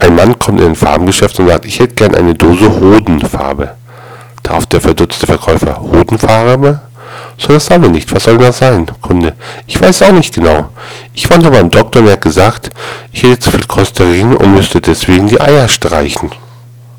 Ein Mann kommt in ein Farbengeschäft und sagt, ich hätte gern eine Dose Hodenfarbe. Darauf der verdutzte Verkäufer, Hodenfarbe? So, das haben wir nicht. Was soll das sein? Kunde, ich weiß auch nicht genau. Ich war nur beim Doktor und er hat gesagt, ich hätte zu viel Cholesterin und müsste deswegen die Eier streichen.